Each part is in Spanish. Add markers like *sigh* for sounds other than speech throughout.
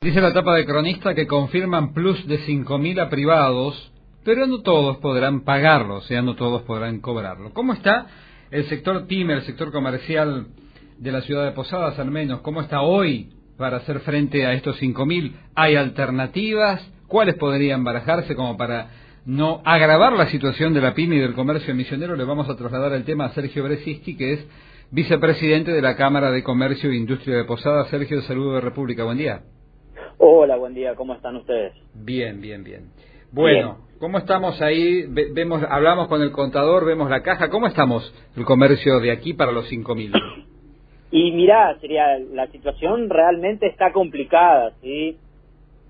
Dice la tapa de cronista que confirman plus de 5.000 a privados, pero no todos podrán pagarlo, o sea, no todos podrán cobrarlo. ¿Cómo está el sector PYME, el sector comercial de la ciudad de Posadas al menos? ¿Cómo está hoy para hacer frente a estos 5.000? ¿Hay alternativas? ¿Cuáles podrían barajarse como para no agravar la situación de la PYME y del comercio misionero? Le vamos a trasladar el tema a Sergio Bresisti, que es vicepresidente de la Cámara de Comercio e Industria de Posadas. Sergio, saludo de República. Buen día. Hola, buen día, ¿cómo están ustedes? Bien, bien, bien. Bueno, ¿cómo estamos ahí? vemos, hablamos con el contador, vemos la caja. ¿Cómo estamos el comercio de aquí para los 5.000? *coughs* Y mirá, sería, la situación realmente está complicada, ¿sí?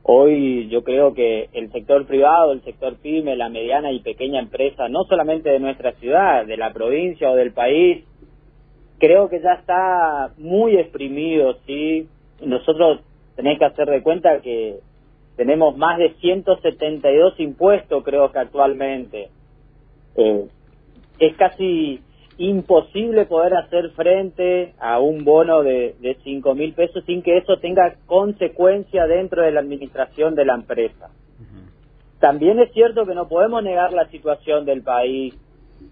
Hoy yo creo que el sector privado, el sector pyme, la mediana y pequeña empresa, no solamente de nuestra ciudad, de la provincia o del país, creo que ya está muy exprimido, ¿sí? Nosotros tenéis que hacer de cuenta que tenemos más de 172 impuestos, creo que actualmente. Eh, es casi imposible poder hacer frente a un bono de, de 5 mil pesos sin que eso tenga consecuencia dentro de la administración de la empresa. También es cierto que no podemos negar la situación del país,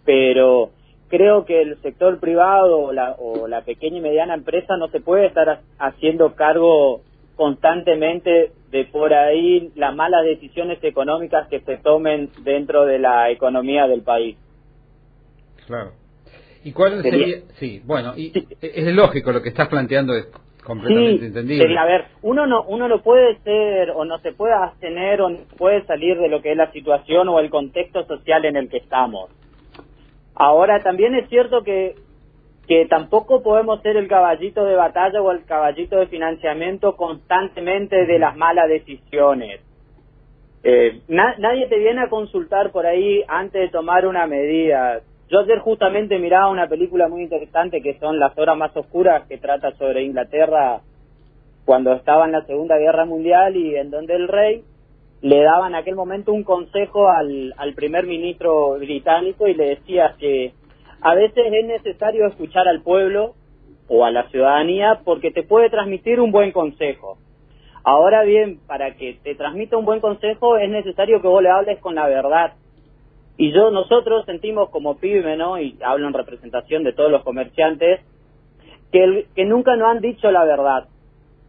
pero creo que el sector privado o la, o la pequeña y mediana empresa no se puede estar haciendo cargo constantemente de por ahí las malas decisiones económicas que se tomen dentro de la economía del país. Claro. ¿Y cuál sería? Sí, bueno, y es lógico lo que estás planteando es completamente sí, entendible. a ver, uno no uno no puede ser o no se puede abstener o no puede salir de lo que es la situación o el contexto social en el que estamos. Ahora también es cierto que que tampoco podemos ser el caballito de batalla o el caballito de financiamiento constantemente de las malas decisiones. Eh, nadie te viene a consultar por ahí antes de tomar una medida. Yo ayer justamente miraba una película muy interesante que son Las Horas Más Oscuras, que trata sobre Inglaterra cuando estaba en la Segunda Guerra Mundial y en donde el rey le daba en aquel momento un consejo al, al primer ministro británico y le decía que a veces es necesario escuchar al pueblo o a la ciudadanía porque te puede transmitir un buen consejo. Ahora bien, para que te transmita un buen consejo es necesario que vos le hables con la verdad. Y yo, nosotros sentimos como PYME, ¿no? Y hablo en representación de todos los comerciantes, que, que nunca nos han dicho la verdad.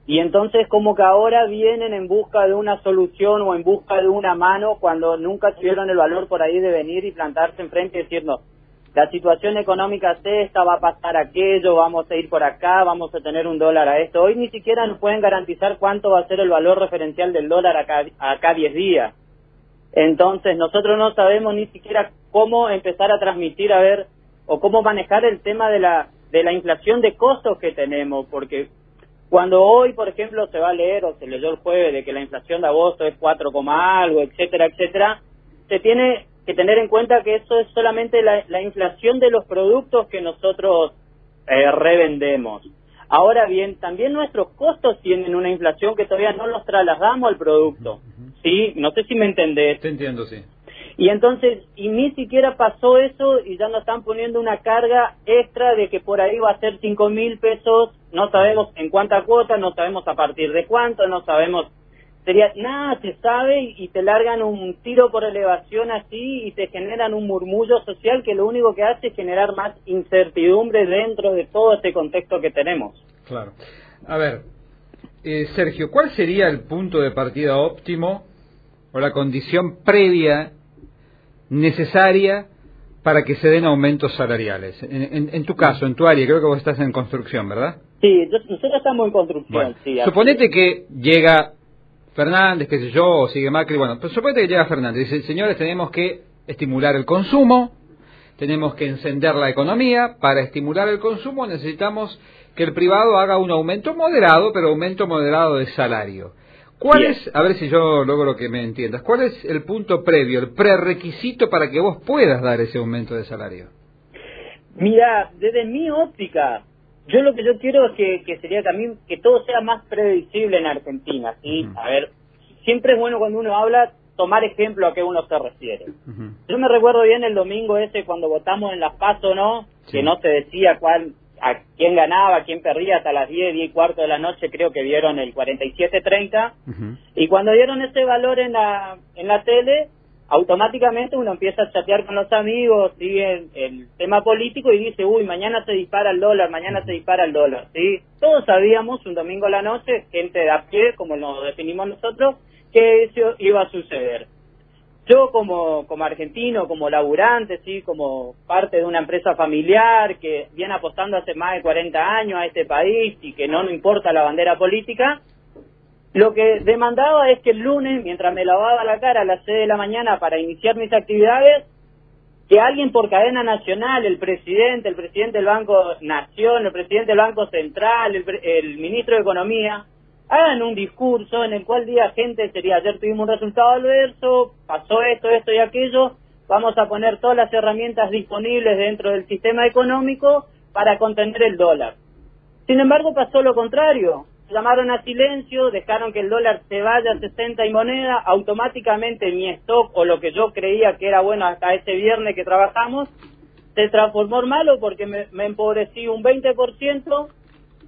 Y entonces como que ahora vienen en busca de una solución o en busca de una mano cuando nunca tuvieron el valor por ahí de venir y plantarse enfrente y decirnos, la situación económica es esta, va a pasar aquello, vamos a ir por acá, vamos a tener un dólar a esto. Hoy ni siquiera nos pueden garantizar cuánto va a ser el valor referencial del dólar acá, acá 10 días. Entonces nosotros no sabemos ni siquiera cómo empezar a transmitir, a ver, o cómo manejar el tema de la, de la inflación de costos que tenemos, porque cuando hoy, por ejemplo, se va a leer o se leyó el jueves de que la inflación de agosto es 4, algo, etcétera, etcétera, se tiene que tener en cuenta que eso es solamente la, inflación de los productos que nosotros eh, revendemos. Ahora bien, también nuestros costos tienen una inflación que todavía no los trasladamos al producto. ¿Sí? No sé si me entendés. Te entiendo, sí. Y entonces, y ni siquiera pasó eso y ya nos están poniendo una carga extra de que por ahí va a ser cinco mil pesos, no sabemos en cuánta cuota, no sabemos a partir de cuánto, no sabemos sería, nada se sabe y te largan un tiro por elevación así y te generan un murmullo social que lo único que hace es generar más incertidumbre dentro de todo este contexto que tenemos. Claro. A ver, eh, Sergio, ¿cuál sería el punto de partida óptimo o la condición previa necesaria para que se den aumentos salariales? En, tu caso, en tu área, creo que vos estás en construcción, ¿verdad? Sí, nosotros estamos en construcción, sí. Suponete que llega Fernández, qué sé yo, o sigue Macri, bueno, pero suponete que llega Fernández, dice, señores, tenemos que estimular el consumo, tenemos que encender la economía, para estimular el consumo necesitamos que el privado haga un aumento moderado, pero aumento moderado de salario. ¿Cuál es, a ver si yo logro que me entiendas, cuál es el punto previo, el prerequisito para que vos puedas dar ese aumento de salario? Mira, desde mi óptica, yo lo que yo quiero es que, sería también que todo sea más previsible en Argentina, ¿sí? A ver, siempre es bueno cuando uno habla tomar ejemplo a qué uno se refiere. Yo me recuerdo bien el domingo ese cuando votamos en Las Paso, ¿no? Que no se decía cuál a quién ganaba, a quién perdía hasta las 10, 10 y cuarto de la noche, creo que vieron el 47.30. Y cuando dieron ese valor en la, en la tele, automáticamente uno empieza a chatear con los amigos, sigue el, tema político y dice, uy, mañana se dispara el dólar, mañana se dispara el dólar, ¿sí? Todos sabíamos un domingo a la noche, gente de a pie, como lo definimos nosotros, que eso iba a suceder. Yo como, como argentino, como laburante, sí, como parte de una empresa familiar que viene apostando hace más de 40 años a este país y que no nos importa la bandera política, lo que demandaba es que el lunes, mientras me lavaba la cara a las 6 de la mañana para iniciar mis actividades, que alguien por cadena nacional, el presidente, el presidente del Banco Nación, el presidente del Banco Central, el, el ministro de Economía, hagan un discurso en el cual diga gente sería ayer tuvimos un resultado adverso, pasó esto, esto y aquello, vamos a poner todas las herramientas disponibles dentro del sistema económico para contener el dólar. Sin embargo, pasó lo contrario. Llamaron a silencio, dejaron que el dólar se vaya a 60 y moneda, automáticamente mi stock o lo que yo creía que era bueno hasta ese viernes que trabajamos, se transformó en malo porque me, me empobrecí un 20%,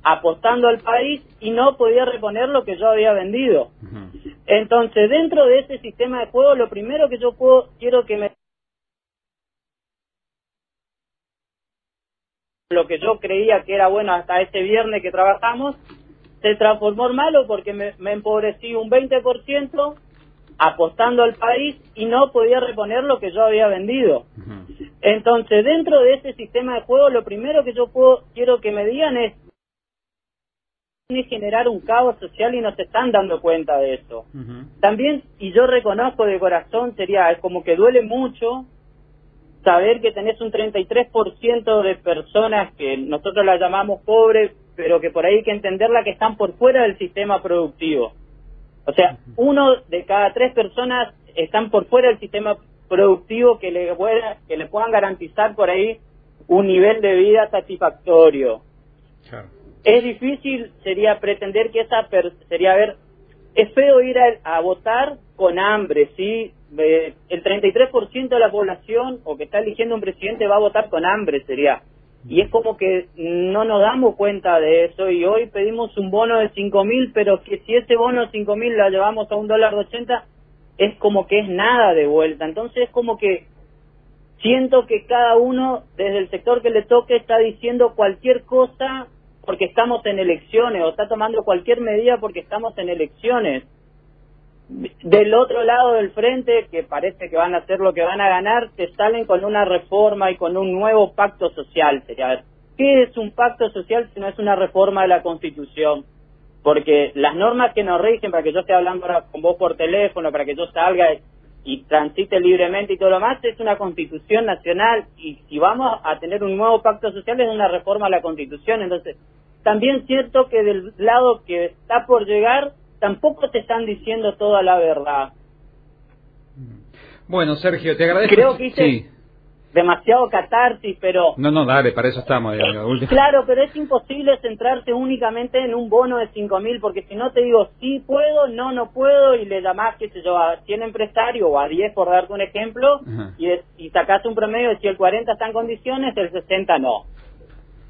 apostando al país y no podía reponer lo que yo había vendido. Entonces, dentro de ese sistema de juego, lo primero que yo puedo, quiero que me... Lo que yo creía que era bueno hasta ese viernes que trabajamos, se transformó en malo porque me, me empobrecí un 20% apostando al país y no podía reponer lo que yo había vendido. Entonces, dentro de ese sistema de juego, lo primero que yo puedo, quiero que me digan es, es generar un caos social y no se están dando cuenta de eso. También, y yo reconozco de corazón, sería como que duele mucho saber que tenés un 33% de personas que nosotros las llamamos pobres, pero que por ahí hay que entenderla que están por fuera del sistema productivo. O sea, uno de cada tres personas están por fuera del sistema productivo que le, que le puedan garantizar por ahí un nivel de vida satisfactorio. Es difícil, sería pretender que esa sería ver, es feo ir a, votar con hambre, ¿sí? el 33% de la población o que está eligiendo un presidente va a votar con hambre, sería. Y es como que no nos damos cuenta de eso y hoy pedimos un bono de 5 mil, pero que si ese bono de 5 mil lo llevamos a un dólar 80, es como que es nada de vuelta. Entonces es como que siento que cada uno, desde el sector que le toque, está diciendo cualquier cosa porque estamos en elecciones o está tomando cualquier medida porque estamos en elecciones. Del otro lado del frente, que parece que van a hacer lo que van a ganar, te salen con una reforma y con un nuevo pacto social. Sería, ¿qué es un pacto social si no es una reforma de la Constitución? Porque las normas que nos rigen, para que yo esté hablando con vos por teléfono, para que yo salga y transite libremente y todo lo más, es una constitución nacional y si vamos a tener un nuevo pacto social es una reforma a la constitución. Entonces, también cierto que del lado que está por llegar tampoco te están diciendo toda la verdad. Bueno, Sergio, te agradezco. Creo que hice demasiado catarsis, pero... No, no, dale, para eso estamos. claro, pero es imposible centrarse únicamente en un bono de cinco mil, porque si no te digo sí puedo, no, no puedo, y le llamás, qué sé yo, a 100 empresarios o a 10, por darte un ejemplo, y, y sacás un promedio de si el 40 está en condiciones, el 60 no.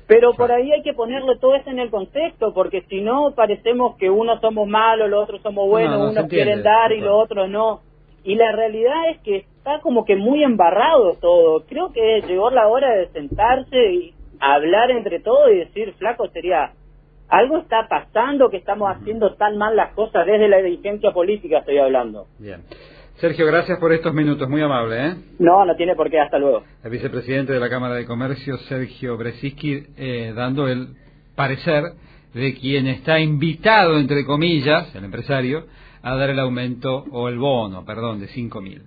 Pero por ahí hay que ponerle todo eso en el contexto, porque si no parecemos que unos somos malos, los otros somos buenos, unos quieren dar y los otros no. Y la realidad es que está como que muy embarrado todo. Creo que llegó la hora de sentarse y hablar entre todos y decir, flaco, sería, algo está pasando que estamos haciendo tan mal las cosas desde la dirigencia política, estoy hablando. Bien. Sergio, gracias por estos minutos, muy amable. ¿eh? No, no tiene por qué, hasta luego. El vicepresidente de la Cámara de Comercio, Sergio Bresiski, eh, dando el parecer de quien está invitado, entre comillas, el empresario, a dar el aumento o el bono, perdón, de 5.000.